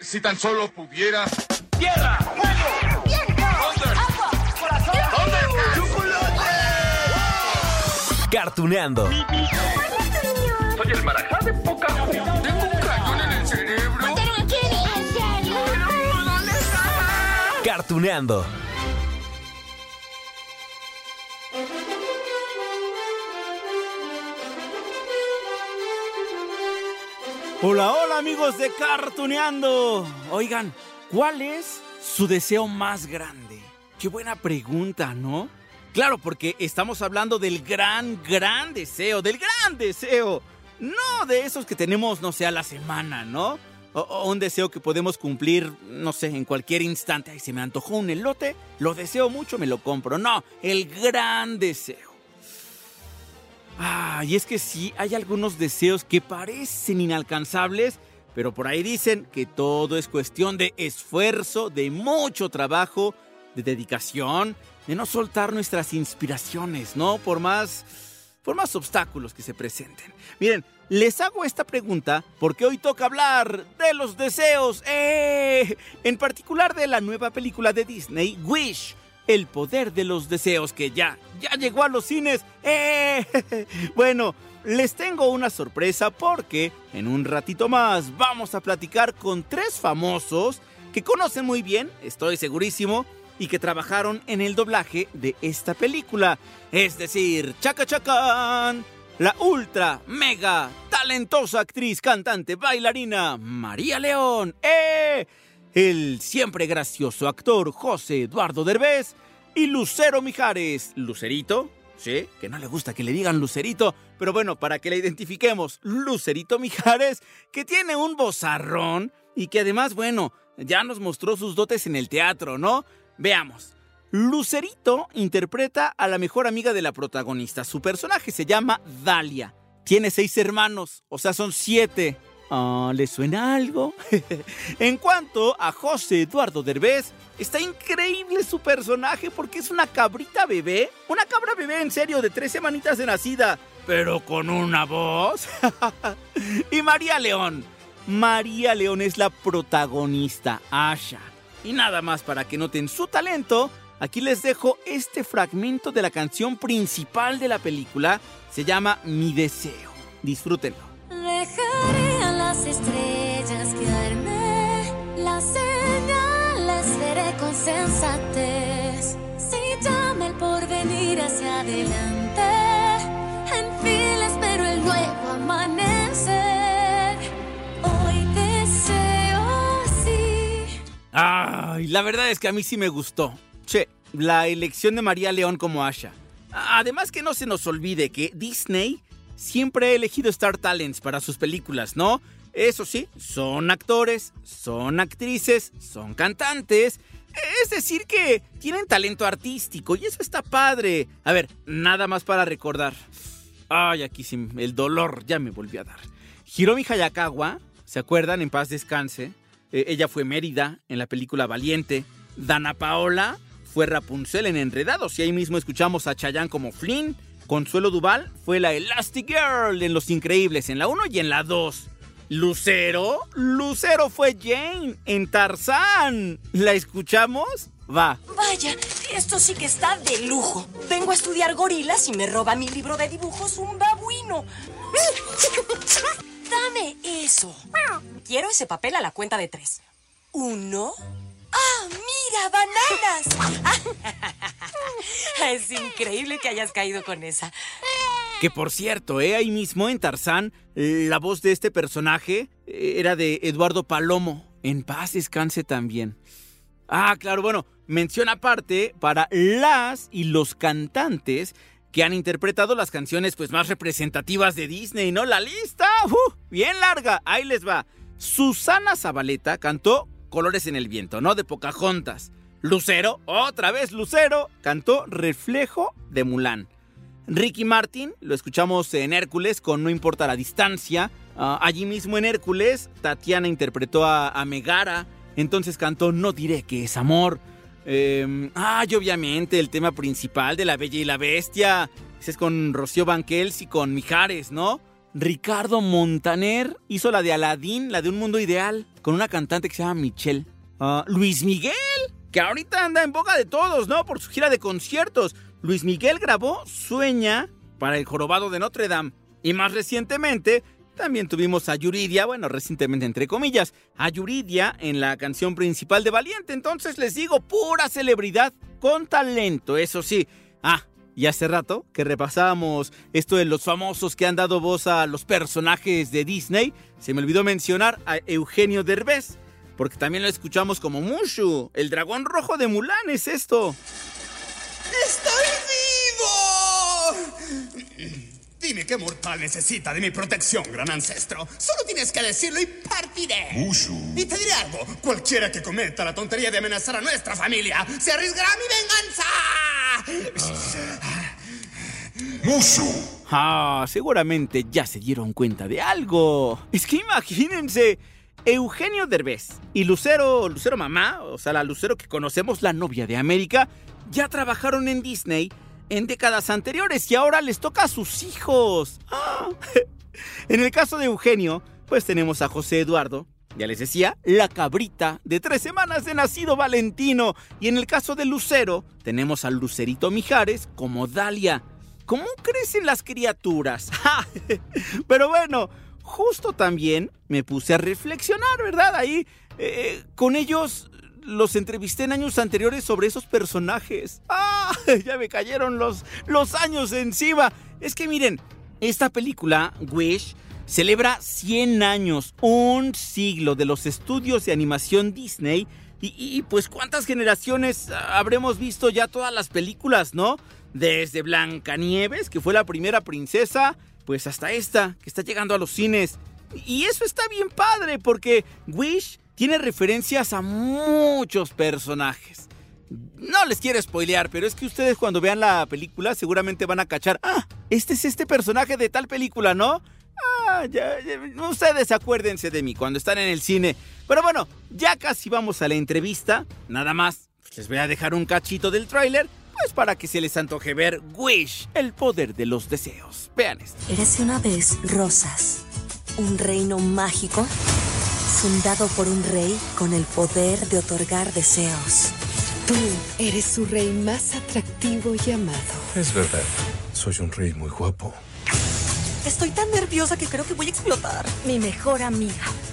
Si tan solo pudiera. ¡Tierra! ¡Fuego! ¡Viento! ¡Agua! ¡Corazón! ¡Chocolate! Cartuneando. Soy el marajá de poca Tengo un cañón en el cerebro. Cartuneando. Hola, hola amigos de Cartuneando. Oigan, ¿cuál es su deseo más grande? Qué buena pregunta, ¿no? Claro, porque estamos hablando del gran, gran deseo, del gran deseo. No de esos que tenemos, no sé, a la semana, ¿no? O, un deseo que podemos cumplir, no sé, en cualquier instante. Ay, se me antojó un elote, lo deseo mucho, me lo compro. No, el gran deseo. Ah, y es que sí, hay algunos deseos que parecen inalcanzables, pero por ahí dicen que todo es cuestión de esfuerzo, de mucho trabajo, de dedicación, de no soltar nuestras inspiraciones, ¿no? Por más, por más obstáculos que se presenten. Miren, les hago esta pregunta porque hoy toca hablar de los deseos, ¡eh! en particular de la nueva película de Disney, Wish. El poder de los deseos que ya, ya llegó a los cines. ¡Eh! Bueno, les tengo una sorpresa porque en un ratito más vamos a platicar con tres famosos que conocen muy bien, estoy segurísimo, y que trabajaron en el doblaje de esta película. Es decir, Chaca Chacán, la ultra, mega, talentosa actriz, cantante, bailarina, María León. ¡Eh! el siempre gracioso actor José Eduardo Derbez y Lucero Mijares. ¿Lucerito? Sí, que no le gusta que le digan Lucerito, pero bueno, para que le identifiquemos, Lucerito Mijares, que tiene un bozarrón y que además, bueno, ya nos mostró sus dotes en el teatro, ¿no? Veamos. Lucerito interpreta a la mejor amiga de la protagonista. Su personaje se llama Dalia. Tiene seis hermanos, o sea, son siete. Ah, ¿Le suena algo? en cuanto a José Eduardo Derbez, está increíble su personaje porque es una cabrita bebé. Una cabra bebé en serio de tres semanitas de nacida, pero con una voz. y María León. María León es la protagonista, Asha. Y nada más para que noten su talento, aquí les dejo este fragmento de la canción principal de la película. Se llama Mi Deseo. Disfrútenlo. Sensatez. Si llama el porvenir hacia adelante, en fin espero el nuevo amanecer. Hoy deseo sí. Ay, la verdad es que a mí sí me gustó. Che, la elección de María León como Asha. Además que no se nos olvide que Disney siempre ha elegido Star Talents para sus películas, ¿no? Eso sí, son actores, son actrices, son cantantes. Es decir, que tienen talento artístico y eso está padre. A ver, nada más para recordar. Ay, aquí sí, el dolor ya me volvió a dar. Hiromi Hayakawa, ¿se acuerdan? En paz descanse. Eh, ella fue Mérida en la película Valiente. Dana Paola fue Rapunzel en Enredados y ahí mismo escuchamos a Chayanne como Flynn. Consuelo Duval fue la Elastic Girl en Los Increíbles, en la 1 y en la 2. Lucero, Lucero fue Jane en Tarzán. ¿La escuchamos? Va. Vaya, esto sí que está de lujo. Vengo a estudiar gorilas y me roba mi libro de dibujos un babuino. Dame eso. Quiero ese papel a la cuenta de tres. Uno. ¡Ah, mira, bananas! es increíble que hayas caído con esa. Que por cierto, ¿eh? ahí mismo en Tarzán, la voz de este personaje eh, era de Eduardo Palomo. En paz descanse también. Ah, claro, bueno, mención aparte para las y los cantantes que han interpretado las canciones pues más representativas de Disney, ¿no? La lista, uh, bien larga, ahí les va. Susana Zabaleta cantó Colores en el Viento, ¿no? De Pocahontas. Lucero, otra vez Lucero, cantó Reflejo de Mulan. Ricky Martin, lo escuchamos en Hércules con No importa la distancia. Ah, allí mismo en Hércules, Tatiana interpretó a, Megara, entonces cantó No diré que es amor. Eh, ah, y obviamente el tema principal de La Bella y la Bestia. Ese es con Rocío Banquels y con Mijares, ¿no? Ricardo Montaner hizo la de Aladdin, la de Un Mundo Ideal, con una cantante que se llama Michelle. Ah, Luis Miguel, que ahorita anda en boca de todos, ¿no? Por su gira de conciertos. Luis Miguel grabó Sueña para el Jorobado de Notre Dame. Y más recientemente también tuvimos a Yuridia, bueno, recientemente entre comillas, a Yuridia en la canción principal de Valiente. Entonces les digo, pura celebridad con talento, eso sí. Ah, y hace rato que repasábamos esto de los famosos que han dado voz a los personajes de Disney, se me olvidó mencionar a Eugenio Derbez, porque también lo escuchamos como Mushu, el dragón rojo de Mulan es esto. ¡Estoy vivo! Dime qué mortal necesita de mi protección, gran ancestro. Solo tienes que decirlo y partiré. Mushu. Y te diré algo. Cualquiera que cometa la tontería de amenazar a nuestra familia se arriesgará a mi venganza. Mushu. Ah, seguramente ya se dieron cuenta de algo. Es que imagínense, Eugenio Derbez y Lucero, Lucero Mamá, o sea, la Lucero que conocemos, la novia de América, ya trabajaron en Disney en décadas anteriores y ahora les toca a sus hijos. Ah. En el caso de Eugenio, pues tenemos a José Eduardo, ya les decía, la cabrita de tres semanas de nacido Valentino. Y en el caso de Lucero, tenemos al Lucerito Mijares como Dalia. ¿Cómo crecen las criaturas? Pero bueno, justo también me puse a reflexionar, ¿verdad? Ahí, eh, con ellos los entrevisté en años anteriores sobre esos personajes. ¡Ah! Ya me cayeron los, los años encima. Es que miren, esta película, Wish, celebra 100 años, un siglo de los estudios de animación Disney. Y, y, pues cuántas generaciones habremos visto ya todas las películas, ¿no? Desde Blancanieves, que fue la primera princesa, pues hasta esta, que está llegando a los cines. Y eso está bien padre, porque Wish tiene referencias a muchos personajes. No les quiero spoilear, pero es que ustedes cuando vean la película seguramente van a cachar, ah, este es este personaje de tal película, ¿no? Ah, ya, ya, ustedes acuérdense de mí cuando están en el cine. Pero bueno, ya casi vamos a la entrevista. Nada más, les voy a dejar un cachito del tráiler, pues para que se les antoje ver Wish, el poder de los deseos. Vean esto. Érase una vez Rosas, un reino mágico fundado por un rey con el poder de otorgar deseos. Tú eres su rey más atractivo y amado. Es verdad. Soy un rey muy guapo. Estoy tan nerviosa que creo que voy a explotar. Mi mejor amiga,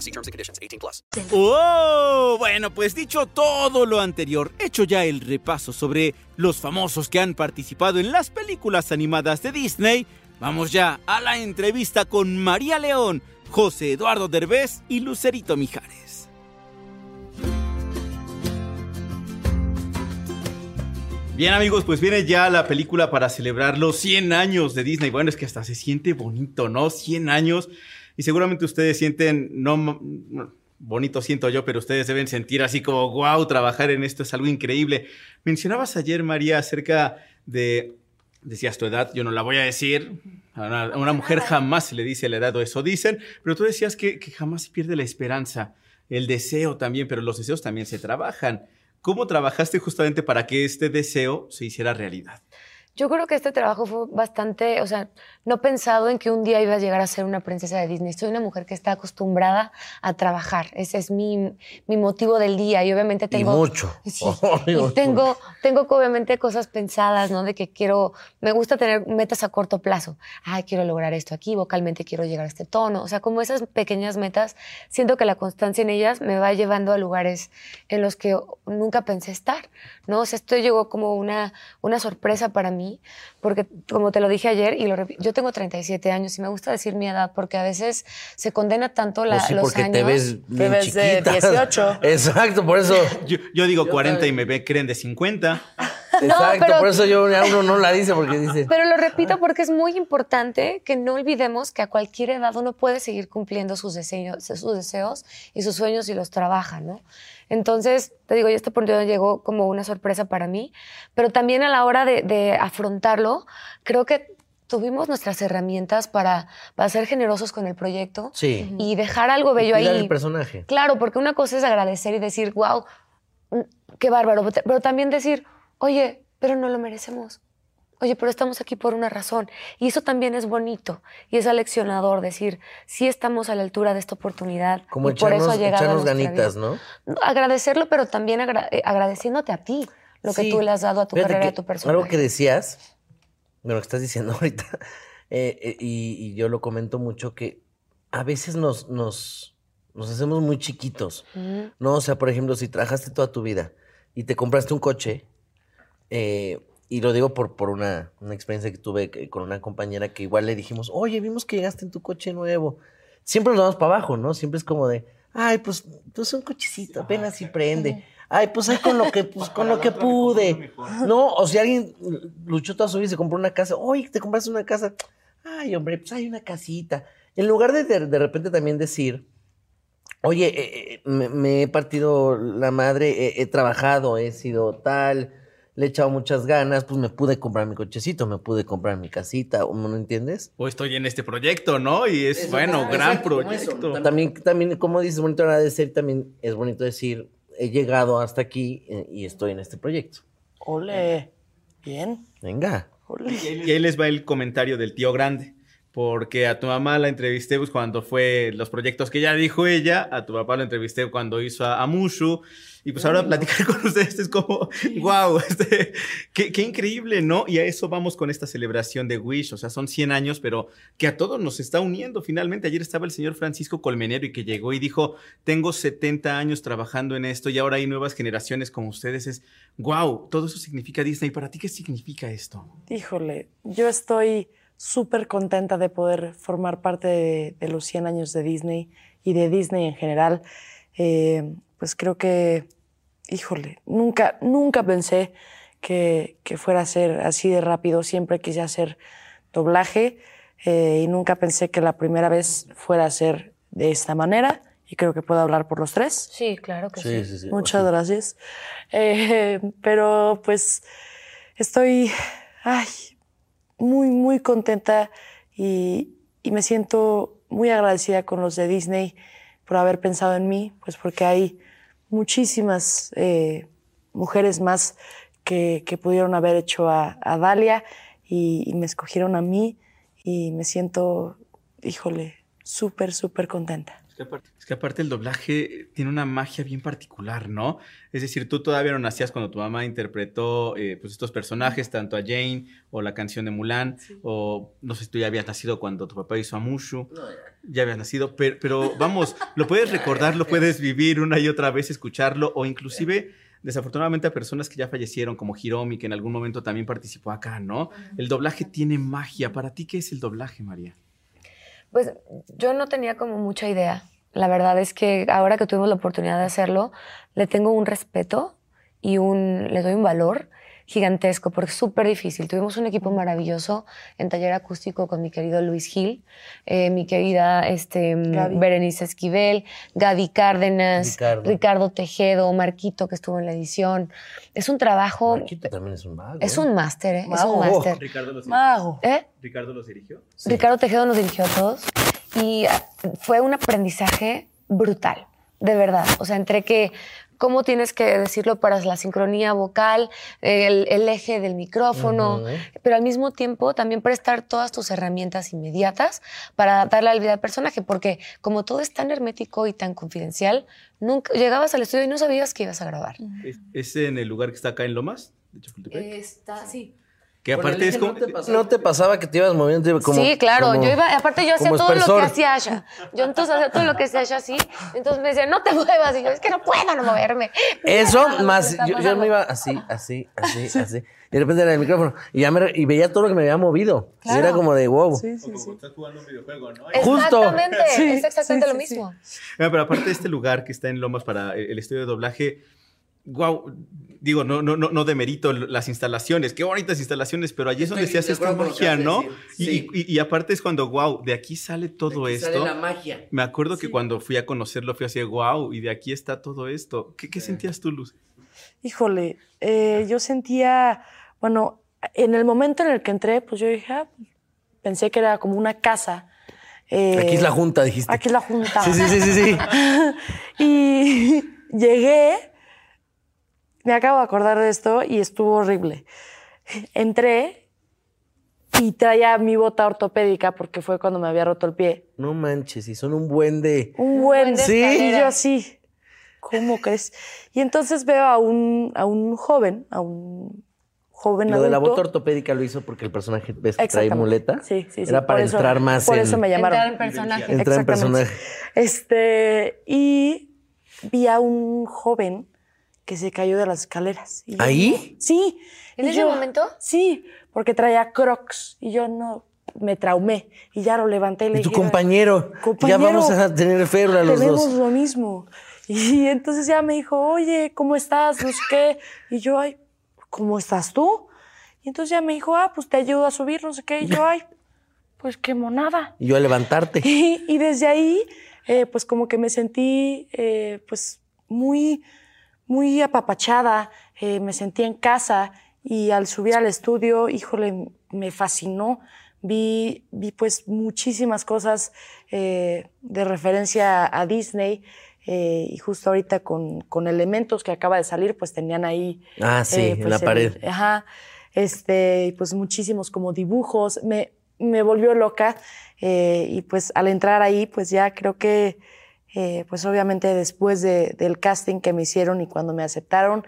See terms and conditions. 18 plus. ¡Oh! Bueno, pues dicho todo lo anterior, hecho ya el repaso sobre los famosos que han participado en las películas animadas de Disney, vamos ya a la entrevista con María León, José Eduardo Derbez y Lucerito Mijares. Bien amigos, pues viene ya la película para celebrar los 100 años de Disney. Bueno, es que hasta se siente bonito, ¿no? 100 años. Y seguramente ustedes sienten, no, bonito siento yo, pero ustedes deben sentir así como, wow, trabajar en esto es algo increíble. Mencionabas ayer, María, acerca de, decías tu edad, yo no la voy a decir, a una, a una mujer jamás se le dice la edad o eso dicen, pero tú decías que, que jamás se pierde la esperanza, el deseo también, pero los deseos también se trabajan. ¿Cómo trabajaste justamente para que este deseo se hiciera realidad? Yo creo que este trabajo fue bastante, o sea, no pensado en que un día iba a llegar a ser una princesa de Disney. Soy una mujer que está acostumbrada a trabajar. Ese es mi, mi motivo del día y obviamente tengo... y mucho. Sí, y tengo, tengo obviamente cosas pensadas, ¿no? De que quiero, me gusta tener metas a corto plazo. Ay, quiero lograr esto aquí, vocalmente quiero llegar a este tono. O sea, como esas pequeñas metas, siento que la constancia en ellas me va llevando a lugares en los que nunca pensé estar, ¿no? O sea, esto llegó como una, una sorpresa para mí porque como te lo dije ayer, y lo repito, yo tengo 37 años y me gusta decir mi edad porque a veces se condena tanto la, Pues sí, los porque años. te ves bien ves de chiquita. 18. Exacto, por eso. Yo, yo digo 40 y me creen de 50. Exacto, pero- por eso yo uno no la dice porque dice. Pero lo repito porque es muy importante que no olvidemos que a cualquier edad uno puede seguir cumpliendo sus deseos, sus deseos y sus sueños y los trabaja, ¿no? Entonces, te digo, y esta oportunidad llegó como una sorpresa para mí, pero también a la hora de, de afrontarlo, creo que tuvimos nuestras herramientas para, para ser generosos con el proyecto Sí. y dejar algo bello ahí. el personaje. Claro, porque una cosa es agradecer y decir, wow, qué bárbaro, pero también decir, oye, pero no lo merecemos. Oye, pero estamos aquí por una razón. Y eso también es bonito y es aleccionador decir, sí estamos a la altura de esta oportunidad. Como y por eso echarnos, ha llegado a echarnos nuestra ganitas, vida. ¿no? Agradecerlo, pero también agra- eh, agradeciéndote a ti lo que tú le has dado a tu Fíjate carrera y a tu personaje. Algo que decías, bueno, que estás diciendo ahorita, eh, eh, y, y yo lo comento mucho, que a veces nos, nos, nos hacemos muy chiquitos. Ujú. ¿no? O sea, por ejemplo, si trabajaste toda tu vida y te compraste un coche, eh, y lo digo por, por una, una experiencia que tuve con una compañera que igual le dijimos, oye, vimos que llegaste en tu coche nuevo. Siempre nos vamos para abajo, ¿no? Siempre es como de, ay, pues, pues un cochecito, apenas si prende. Ay, pues ahí con lo que, pues, con lo que pude. No, o si alguien luchó toda su vida y se compró una casa, oye, te compraste una casa. Ay, hombre, pues hay una casita. En lugar de de, de repente también decir, Oye, eh, eh, me, me he partido la madre, he trabajado, he sido tal, le he echado muchas ganas, pues me pude comprar mi cochecito, me pude comprar mi casita, ¿o ¿no entiendes? O estoy en este proyecto, ¿no? Y es, bueno, gran proyecto. También, también, como dices, bonito agradecer, también es bonito decir, he llegado hasta aquí eh, y estoy en este proyecto. Ole. Bien. Venga. Y ahí les va el comentario del tío grande. Porque a tu mamá la entrevisté pues, cuando fue los proyectos que ya dijo ella, a tu papá lo entrevisté cuando hizo a, a Mushu, y pues ahora platicar con ustedes es como, wow, este, qué, qué increíble, ¿no? Y a eso vamos con esta celebración de Wish, o sea, son 100 años, pero que a todos nos está uniendo finalmente. Ayer estaba el señor Francisco Colmenero y que llegó y dijo, tengo 70 años trabajando en esto y ahora hay nuevas generaciones como ustedes. Es, wow, todo eso significa Disney. ¿Para ti qué significa esto? Híjole, yo estoy súper contenta de poder formar parte de, de los 100 años de Disney y de Disney en general. Eh, pues creo que, híjole, nunca, nunca pensé que, que fuera a ser así de rápido. Siempre quise hacer doblaje eh, y nunca pensé que la primera vez fuera a ser de esta manera. Y creo que puedo hablar por los tres. Sí, claro que sí. Muchas gracias. Eh, pero pues estoy ay, muy, muy contenta y, y me siento muy agradecida con los de Disney por haber pensado en mí, pues porque hay muchísimas eh, mujeres más que, pudieron haber hecho a, a Dalia y, y me escogieron a mí y me siento, híjole, súper, súper contenta. Es que, aparte, es que aparte el doblaje tiene una magia bien particular, ¿no? Es decir, tú todavía no nacías cuando tu mamá interpretó eh, pues estos personajes, tanto a Jane o la canción de Mulan, o no sé si tú ya habías nacido cuando tu papá hizo a Mushu. Ya habías nacido, pero, pero vamos, lo puedes recordar, lo puedes vivir una y otra vez, escucharlo, o inclusive, desafortunadamente, a personas que ya fallecieron, como Hiromi, que en algún momento también participó acá, ¿no? El doblaje tiene magia. ¿Para ti qué es el doblaje, María? Pues yo no tenía como mucha idea. La verdad es que ahora que tuvimos la oportunidad de hacerlo, le tengo un respeto y un, le doy un valor gigantesco porque es súper difícil. Tuvimos un equipo maravilloso en taller acústico con mi querido Luis Gil, eh, mi querida este, Gaby. Berenice Esquivel, Gaby Cárdenas, Ricardo. Ricardo Tejedo, Marquito que estuvo en la edición. Es un trabajo... Marquito también es un mago. Es ¿eh? un máster, ¿eh? Es un máster. Ricardo los, Mago. ¿Eh? ¿Ricardo los dirigió? Ricardo Tejedo nos dirigió a todos y ah, fue un aprendizaje brutal, de verdad. O sea, entre que cómo tienes que decirlo para la sincronía vocal, el, el eje del micrófono, pero al mismo tiempo también prestar todas tus herramientas inmediatas para darle la vida al personaje, porque como todo es tan hermético y tan confidencial, nunca llegabas al estudio y no sabías que ibas a grabar. ¿Es, es en el lugar que está acá en Lomas? De Chapultepec. Está, sí. Que aparte es como... ¿No te pasaba que te ibas moviendo como sí, claro. como- yo iba, aparte yo hacía como todo lo que hacía Asha. Yo entonces hacía todo lo que hacía Asha así. Entonces me decían, no te muevas. Y yo, es que no puedo no moverme. Eso, más, yo, yo me iba así, así, así, así. Y de repente era el micrófono. Y ya me, y veía todo lo que me había movido. Y Claro. era como de wow. Estás jugando un videojuego, ¿no? Justo. Exactamente, Sí, es exactamente sí, lo sí, sí. mismo. Ah, Pero aparte de este lugar que está en Lomas para el estudio de doblaje, wow, digo, no, no, no, no demerito las instalaciones, qué bonitas instalaciones, pero allí es donde Estoy se hace esta magia, ¿no? Y, y- y aparte es cuando, wow, de aquí sale todo aquí esto. sale la magia. Me acuerdo que cuando fui a conocerlo fui así, wow, y de aquí está todo esto. ¿Qué, qué sentías tú, Luz? Híjole, eh, yo sentía, bueno, en el momento en el que entré, pues yo dije, ah, pensé que era como una casa. eh, Aquí es la junta, dijiste. Aquí es la junta. Sí, sí, sí, sí, sí. y llegué, me acabo de acordar de esto y estuvo horrible. Entré y traía mi bota ortopédica porque fue cuando me había roto el pie. No manches, y son un buen de. Un buen Sí. Y yo así, ¿cómo crees? Y entonces veo a un, a un joven, a un joven Lo de la bota ortopédica lo hizo porque el personaje ves que trae muleta. Sí, sí, sí. Era para eso- entrar más Por en. eso me llamaron. Entrar en personaje. Entrar en personaje. Este, y vi a un joven que se cayó de las escaleras. Y yo, ¿Ahí? Sí. ¿En Y ese yo- momento? Sí, porque traía crocs y yo no me traumé y ya lo levanté y le Y tu dije, compañero. Ya Compañero, vamos a tener férula los tenemos dos. lo mismo. Y entonces ya me dijo, oye, ¿cómo estás? No sé qué. Y yo, ay, ¿cómo estás tú? Y entonces ya me dijo, ah, pues te ayudo a subir, no sé qué. Y yo, ay, pues qué monada. Y yo a levantarte. Y, y desde ahí, eh, pues como que me sentí, eh, pues muy, muy apapachada, eh, me sentí en casa y al subir al estudio, híjole, me fascinó. Vi, vi pues muchísimas cosas eh, de referencia a Disney eh, y justo ahorita con, con Elementos que acaba de salir, pues tenían ahí... Ah, sí, en la el- pared. Ajá, este, pues muchísimos como dibujos. Me, me volvió loca y pues al entrar ahí, pues ya creo que, eh, pues obviamente después de- del casting que me hicieron y cuando me aceptaron,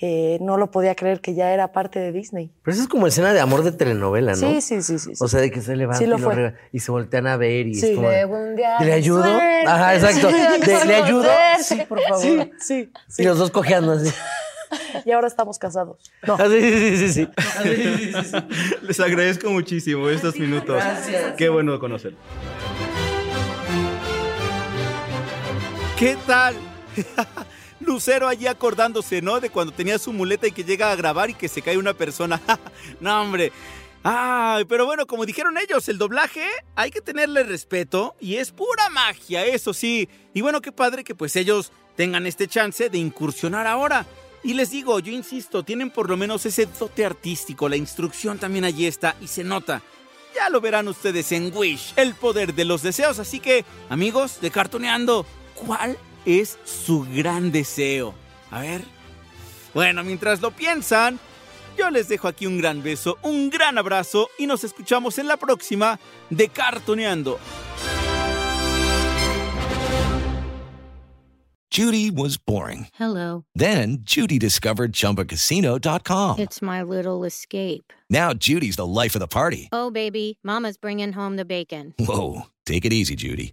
eh, no lo podía creer que ya era parte de Disney. Pero eso es como escena de amor de telenovela, ¿no? Sí, sí, sí, sí. sí. O sea, de que se levanta Sí lo y, lo y se voltean a ver y Sí. es como. ¿Le ayudo? suerte, Ajá, exacto. De- ¿Le ayudo? Sí, por favor. Sí, sí, sí. Y los dos cojeando así. Y ahora estamos casados. No. Ah, sí, sí, sí, sí. Sí, sí, sí, sí. Les agradezco muchísimo estos minutos. Gracias. Qué bueno conocerlo. ¿Qué tal? Lucero allí acordándose, ¿no? De cuando tenía su muleta y que llega a grabar y que se cae una persona. no, hombre. Ay, pero bueno, como dijeron ellos, el doblaje hay que tenerle respeto y es pura magia, eso sí. Y bueno, qué padre que pues ellos tengan este chance de incursionar ahora. Y les digo, yo insisto, tienen por lo menos ese dote artístico, la instrucción también allí está y se nota. Ya lo verán ustedes en Wish, el poder de los deseos. Así que, amigos de Cartoneando, ¿cuál es su gran deseo? A ver. Bueno, mientras lo piensan, yo les dejo aquí un gran beso, un gran abrazo y nos escuchamos en la próxima de Cartoneando. Judy was boring. Hello. Then Judy discovered ChumbaCasino.com. It's my little escape. Now Judy's the life of the party. Oh, baby, Mama's bringing home the bacon. Whoa, take it easy, Judy.